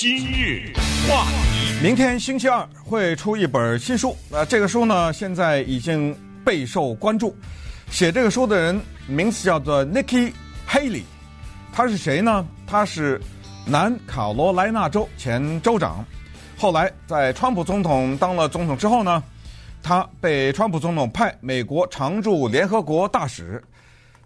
今日话题，明天星期二会出一本新书。那这个书呢，现在已经备受关注。写这个书的人名字叫做 Nikki Haley，他是谁呢？他是南卡罗来纳州前州长，后来在川普总统当了总统之后呢，他被川普总统派美国常驻联合国大使。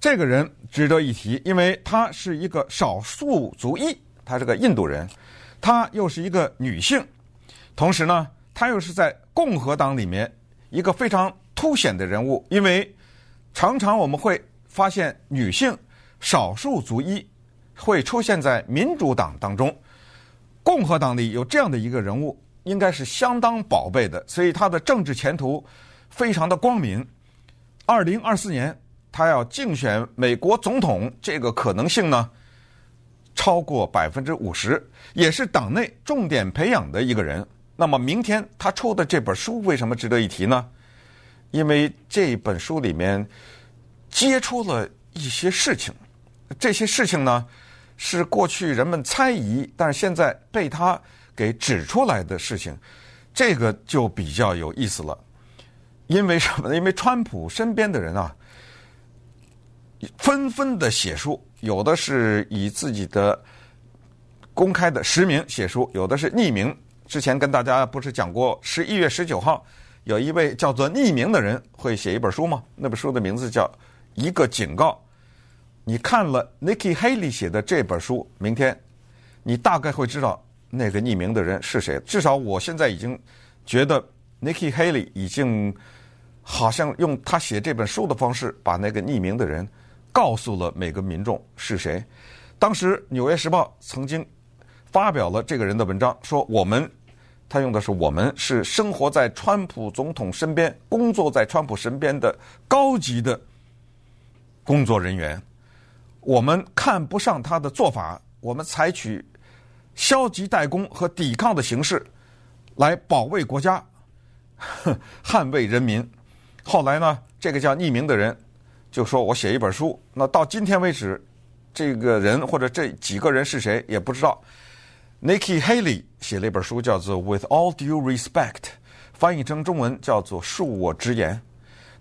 这个人值得一提，因为他是一个少数族裔，他是个印度人，她又是一个女性，同时呢，她又是在共和党里面一个非常凸显的人物，因为常常我们会发现女性少数族裔会出现在民主党当中，共和党里有这样的一个人物，应该是相当宝贝的，所以他的政治前途非常的光明。二零二四年。他要竞选美国总统，这个可能性呢，超过百分之五十，也是党内重点培养的一个人。那么明天他出的这本书为什么值得一提呢？因为这本书里面揭出了一些事情，这些事情呢是过去人们猜疑，但是现在被他给指出来的事情，这个就比较有意思了。因为什么呢？因为川普身边的人啊。纷纷的写书，有的是以自己的公开的实名写书，有的是匿名。之前跟大家不是讲过，十一月十九号有一位叫做匿名的人会写一本书吗？那本书的名字叫《一个警告》。你看了 Nikki Haley 写的这本书，明天你大概会知道那个匿名的人是谁。至少我现在已经觉得 Nikki Haley 已经好像用他写这本书的方式，把那个匿名的人。告诉了每个民众是谁。当时《纽约时报》曾经发表了这个人的文章，说我们，他用的是“我们”，是生活在川普总统身边、工作在川普身边的高级的工作人员。我们看不上他的做法，我们采取消极怠工和抵抗的形式来保卫国家、捍卫人民。后来呢，这个叫匿名的人。就说我写一本书，那到今天为止，这个人或者这几个人是谁也不知道。Nikki Haley 写了一本书，叫做《With All Due Respect》，翻译成中文叫做“恕我直言”。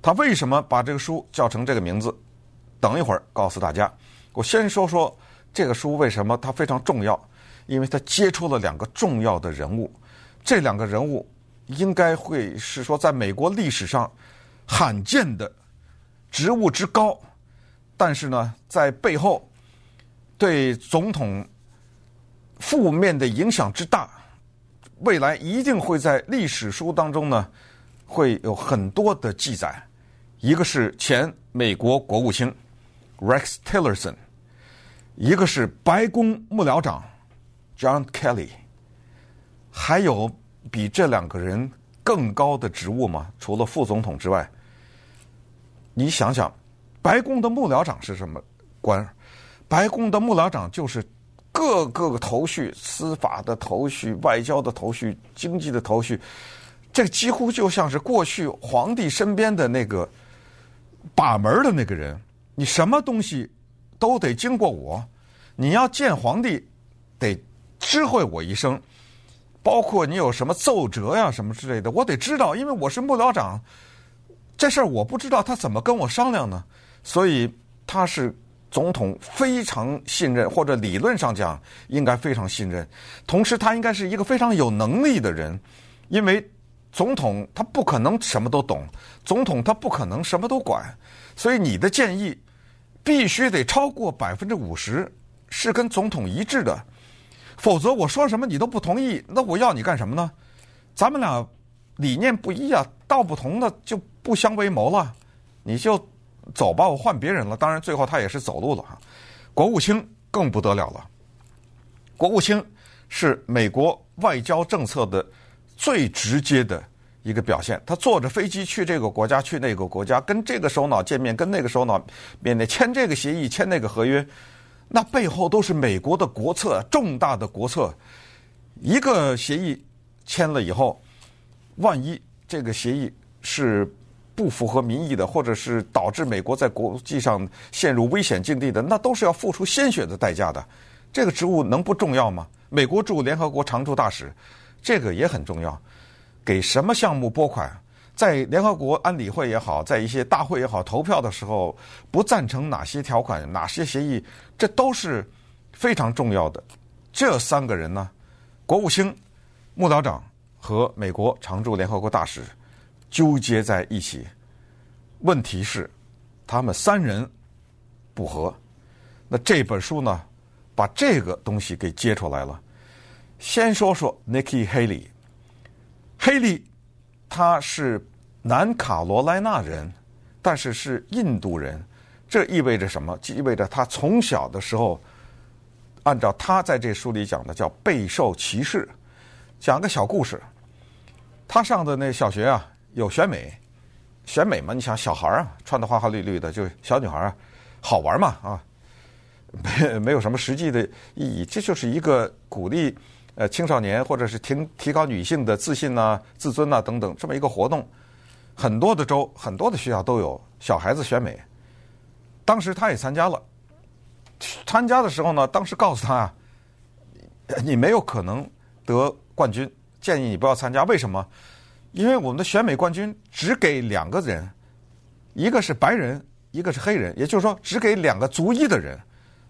他为什么把这个书叫成这个名字？等一会儿告诉大家。我先说说这个书为什么它非常重要，因为它接触了两个重要的人物。这两个人物应该会是说在美国历史上罕见的。职务之高，但是呢，在背后对总统负面的影响之大，未来一定会在历史书当中呢会有很多的记载。一个是前美国国务卿 Rex Tillerson，一个是白宫幕僚长 John Kelly，还有比这两个人更高的职务吗？除了副总统之外？你想想，白宫的幕僚长是什么官？白宫的幕僚长就是各个头绪，司法的头绪、外交的头绪、经济的头绪，这几乎就像是过去皇帝身边的那个把门的那个人。你什么东西都得经过我，你要见皇帝得知会我一声，包括你有什么奏折呀什么之类的，我得知道，因为我是幕僚长。这事儿我不知道他怎么跟我商量呢，所以他是总统非常信任，或者理论上讲应该非常信任。同时，他应该是一个非常有能力的人，因为总统他不可能什么都懂，总统他不可能什么都管，所以你的建议必须得超过百分之五十是跟总统一致的，否则我说什么你都不同意，那我要你干什么呢？咱们俩理念不一啊，道不同的就。不相为谋了，你就走吧，我换别人了。当然，最后他也是走路了哈。国务卿更不得了了，国务卿是美国外交政策的最直接的一个表现。他坐着飞机去这个国家，去那个国家，跟这个首脑见面，跟那个首脑面对签这个协议，签那个合约，那背后都是美国的国策，重大的国策。一个协议签了以后，万一这个协议是不符合民意的，或者是导致美国在国际上陷入危险境地的，那都是要付出鲜血的代价的。这个职务能不重要吗？美国驻联合国常驻大使，这个也很重要。给什么项目拨款，在联合国安理会也好，在一些大会也好，投票的时候不赞成哪些条款、哪些协议，这都是非常重要的。这三个人呢，国务卿、幕僚长和美国常驻联合国大使纠结在一起。问题是，他们三人不和。那这本书呢，把这个东西给揭出来了。先说说 Nikki Haley，Haley，他是南卡罗来纳人，但是是印度人。这意味着什么？意味着他从小的时候，按照他在这书里讲的叫备受歧视。讲个小故事，他上的那小学啊，有选美，选美嘛，你想小孩儿啊，穿的花花绿绿的，就小女孩啊，好玩嘛啊。没没有什么实际的意义，这就是一个鼓励呃青少年或者是提提高女性的自信呐、自尊呐、等等这么一个活动。很多的州、很多的学校都有小孩子选美。当时他也参加了，参加的时候呢，当时告诉他啊，你没有可能得冠军，建议你不要参加。为什么？因为我们的选美冠军只给两个人，一个是白人，一个是黑人，也就是说只给两个族裔的人。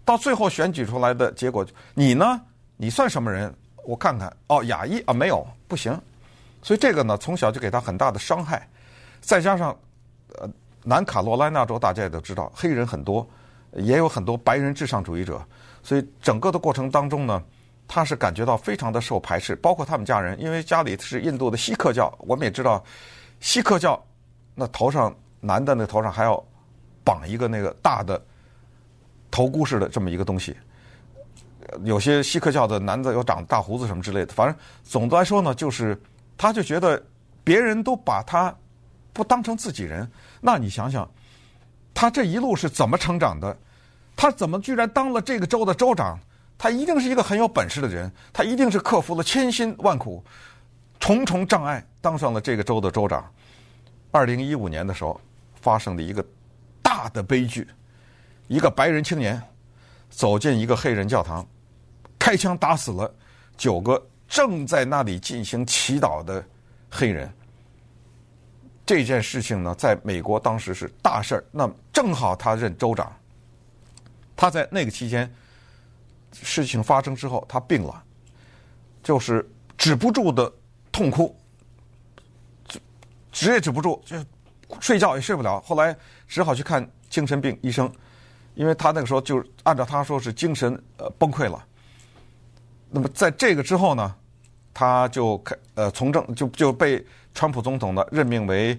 到最后选举出来的结果，你呢？你算什么人？我看看哦，亚裔啊，没有，不行。所以这个呢，从小就给他很大的伤害。再加上，呃，南卡罗来纳州大家也都知道，黑人很多，也有很多白人至上主义者。所以整个的过程当中呢，他是感觉到非常的受排斥，包括他们家人，因为家里是印度的锡克教。我们也知道，锡克教那头上男的那头上还要绑一个那个大的。头箍似的这么一个东西，有些锡克教的男的有长大胡子什么之类的，反正总的来说呢，就是他就觉得别人都把他不当成自己人，那你想想，他这一路是怎么成长的？他怎么居然当了这个州的州长？他一定是一个很有本事的人，他一定是克服了千辛万苦、重重障碍，当上了这个州的州长。二零一五年的时候，发生了一个大的悲剧。一个白人青年走进一个黑人教堂，开枪打死了九个正在那里进行祈祷的黑人。这件事情呢，在美国当时是大事儿。那正好他任州长，他在那个期间，事情发生之后，他病了，就是止不住的痛哭，止也止不住，就睡觉也睡不了。后来只好去看精神病医生。因为他那个时候就按照他说是精神呃崩溃了，那么在这个之后呢，他就开呃从政就就被川普总统呢任命为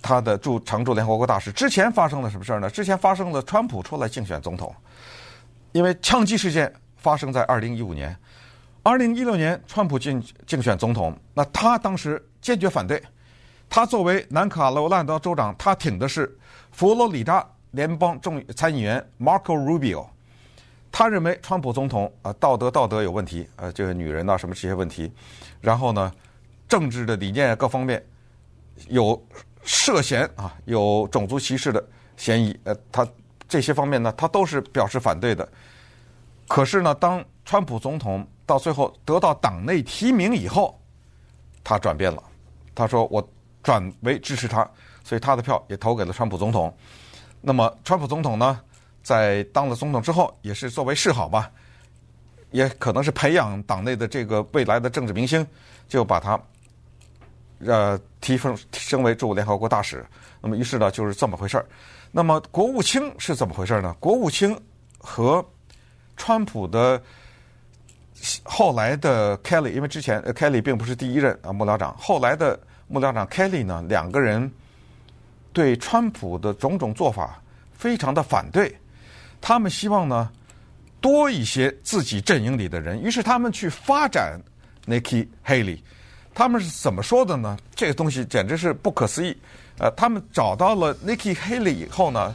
他的驻常驻联合国大使。之前发生了什么事儿呢？之前发生了川普出来竞选总统，因为枪击事件发生在二零一五年，二零一六年川普竞竞选总统，那他当时坚决反对，他作为南卡罗来纳州长，他挺的是佛罗里达。联邦众参议员 Marco Rubio，他认为川普总统啊道德道德有问题，呃，这个女人呐什么这些问题，然后呢，政治的理念各方面有涉嫌啊有种族歧视的嫌疑，呃，他这些方面呢，他都是表示反对的。可是呢，当川普总统到最后得到党内提名以后，他转变了，他说我转为支持他，所以他的票也投给了川普总统。那么，川普总统呢，在当了总统之后，也是作为示好吧，也可能是培养党内的这个未来的政治明星，就把他呃提升升为驻联合国大使。那么，于是呢，就是这么回事儿。那么，国务卿是怎么回事呢？国务卿和川普的后来的 Kelly，因为之前 Kelly 并不是第一任啊幕僚长，后来的幕僚长 Kelly 呢，两个人。对川普的种种做法非常的反对，他们希望呢多一些自己阵营里的人，于是他们去发展 Nikki Haley。他们是怎么说的呢？这个东西简直是不可思议。呃，他们找到了 Nikki Haley 以后呢，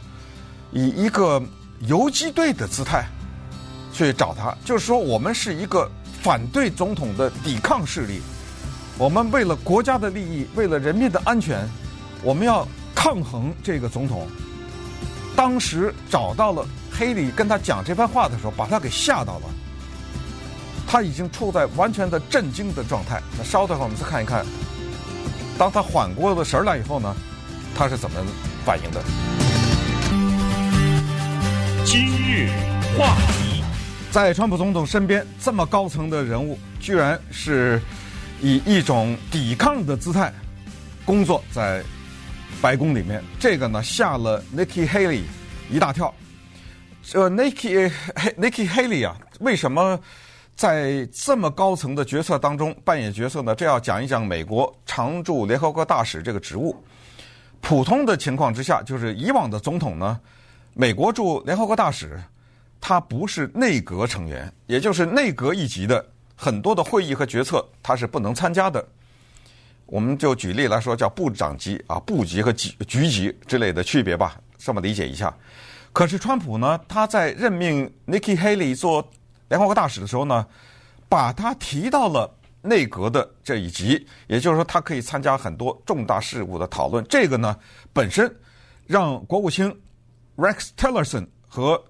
以一个游击队的姿态去找他，就是说我们是一个反对总统的抵抗势力，我们为了国家的利益，为了人民的安全，我们要。抗衡这个总统，当时找到了黑利，跟他讲这番话的时候，把他给吓到了。他已经处在完全的震惊的状态。那稍等会儿我们再看一看，当他缓过了神来以后呢，他是怎么反应的？今日话题，在川普总统身边这么高层的人物，居然是以一种抵抗的姿态工作在白宫里面，这个呢吓了 Nikki Haley 一大跳。这 Nikki Nikki Haley 啊，为什么在这么高层的决策当中扮演角色呢？这要讲一讲美国常驻联合国大使这个职务。普通的情况之下，就是以往的总统呢，美国驻联合国大使他不是内阁成员，也就是内阁一级的很多的会议和决策他是不能参加的。我们就举例来说，叫部长级啊、部级和局局级之类的区别吧，这么理解一下。可是川普呢，他在任命 Nikki Haley 做联合国大使的时候呢，把他提到了内阁的这一级，也就是说，他可以参加很多重大事务的讨论。这个呢，本身让国务卿 Rex Tillerson 和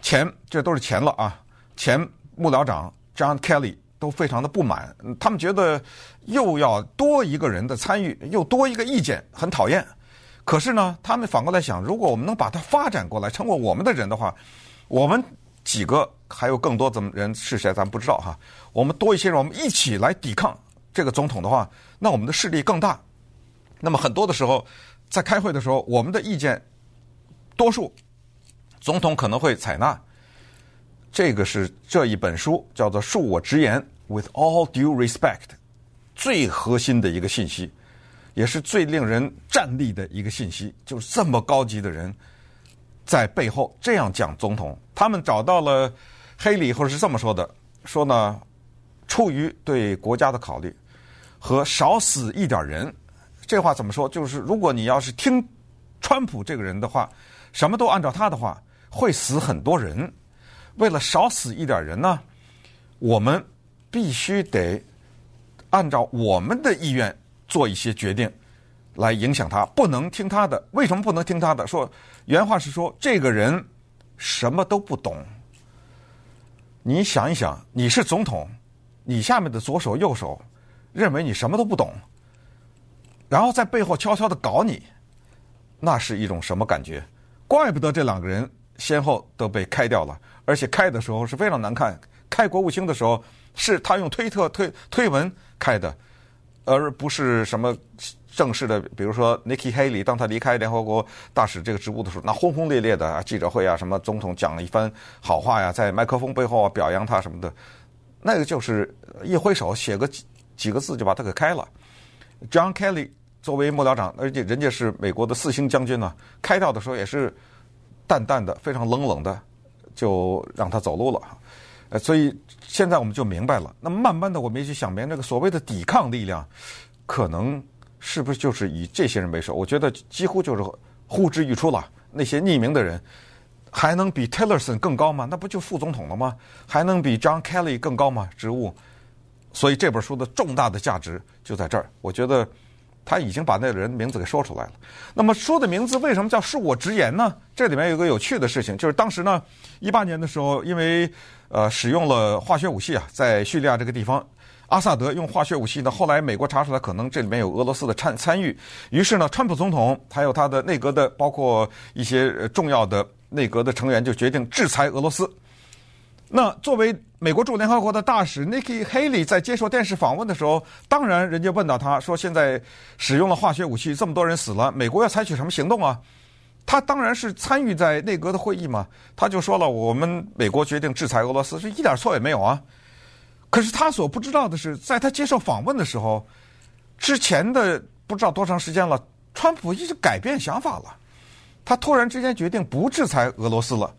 前这都是前了啊，前幕僚长 John Kelly 都非常的不满，他们觉得又要多一个人的参与，又多一个意见，很讨厌。可是呢，他们反过来想，如果我们能把它发展过来，成为我们的人的话，我们几个还有更多的人是谁，咱不知道哈。我们多一些人，我们一起来抵抗这个总统的话，那我们的势力更大。那么很多的时候，在开会的时候，我们的意见多数总统可能会采纳。这个是这一本书叫做《恕我直言》，With all due respect，最核心的一个信息。也是最令人战栗的一个信息，就是这么高级的人在背后这样讲总统。他们找到了黑里，或者是这么说的：说呢，出于对国家的考虑和少死一点人，这话怎么说？就是如果你要是听川普这个人的话，什么都按照他的话，会死很多人。为了少死一点人呢，我们必须得按照我们的意愿。做一些决定，来影响他，不能听他的。为什么不能听他的？说原话是说，这个人什么都不懂。你想一想，你是总统，你下面的左手右手认为你什么都不懂，然后在背后悄悄的搞你，那是一种什么感觉？怪不得这两个人先后都被开掉了，而且开的时候是非常难看。开国务卿的时候，是他用推特推推文开的。而不是什么正式的，比如说 Nikki Haley，当他离开联合国大使这个职务的时候，那轰轰烈烈的啊记者会啊，什么总统讲了一番好话呀，在麦克风背后啊表扬他什么的，那个就是一挥手写个几几个字就把他给开了。John Kelly 作为幕僚长，而且人家是美国的四星将军呢，开掉的时候也是淡淡的、非常冷冷的，就让他走路了。所以现在我们就明白了。那慢慢的，我们也去想明这个所谓的抵抗力量，可能是不是就是以这些人为首？我觉得几乎就是呼之欲出了。那些匿名的人，还能比 Tillerson 更高吗？那不就副总统了吗？还能比 John Kelly 更高吗？职务？所以这本书的重大的价值就在这儿。我觉得。他已经把那个人名字给说出来了。那么说的名字为什么叫“恕我直言”呢？这里面有个有趣的事情，就是当时呢，一八年的时候，因为呃使用了化学武器啊，在叙利亚这个地方，阿萨德用化学武器呢，后来美国查出来可能这里面有俄罗斯的参参与，于是呢，川普总统还有他的内阁的包括一些重要的内阁的成员就决定制裁俄罗斯。那作为美国驻联合国的大使 Nikki Haley 在接受电视访问的时候，当然人家问到他说：“现在使用了化学武器，这么多人死了，美国要采取什么行动啊？”他当然是参与在内阁的会议嘛，他就说了：“我们美国决定制裁俄罗斯，是一点错也没有啊。”可是他所不知道的是，在他接受访问的时候，之前的不知道多长时间了，川普一直改变想法了，他突然之间决定不制裁俄罗斯了。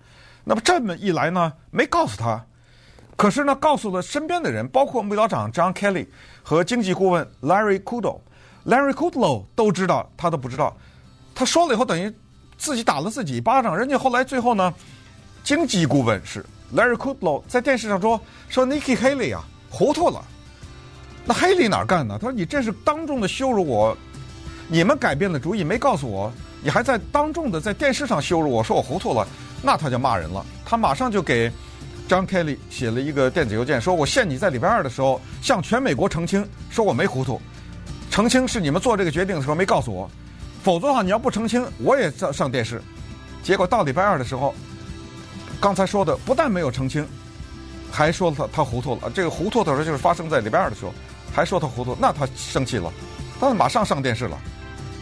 那么这么一来呢，没告诉他，可是呢，告诉了身边的人，包括幕僚长 John Kelly 和经济顾问 Larry Kudlow。Larry Kudlow 都知道，他都不知道。他说了以后，等于自己打了自己一巴掌。人家后来最后呢，经济顾问是 Larry Kudlow 在电视上说说 Nikki Haley 啊糊涂了。那 Haley 哪儿干呢？他说你这是当众的羞辱我，你们改变了主意没告诉我，你还在当众的在电视上羞辱我说我糊涂了。那他就骂人了，他马上就给 John Kelly 写了一个电子邮件，说我限你在礼拜二的时候向全美国澄清，说我没糊涂，澄清是你们做这个决定的时候没告诉我，否则的话你要不澄清，我也上上电视。结果到礼拜二的时候，刚才说的不但没有澄清，还说他他糊涂了。这个糊涂的时候就是发生在礼拜二的时候，还说他糊涂，那他生气了，他马上上电视了。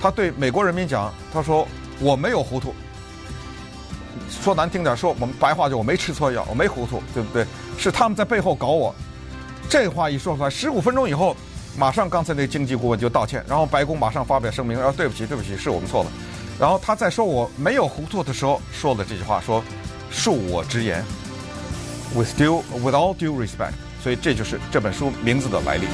他对美国人民讲，他说我没有糊涂。说难听点，说我们白话就我没吃错药，我没糊涂，对不对？是他们在背后搞我。这话一说出来，十五分钟以后，马上刚才那经济顾问就道歉，然后白宫马上发表声明，啊，对不起，对不起，是我们错了。然后他在说我没有糊涂的时候说了这句话，说恕我直言，with due with all due respect。所以这就是这本书名字的来历。